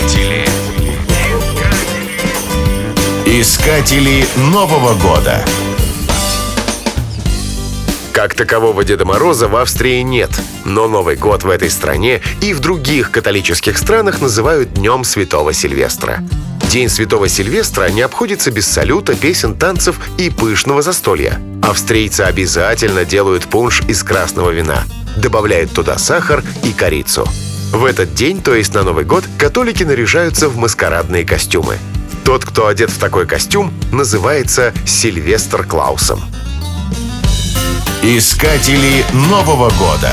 Искатели. Искатели Нового года. Как такового Деда Мороза в Австрии нет, но Новый год в этой стране и в других католических странах называют Днем Святого Сильвестра. День Святого Сильвестра не обходится без салюта, песен, танцев и пышного застолья. Австрийцы обязательно делают пунш из красного вина, добавляют туда сахар и корицу. В этот день, то есть на Новый год, католики наряжаются в маскарадные костюмы. Тот, кто одет в такой костюм, называется Сильвестр Клаусом. Искатели Нового года.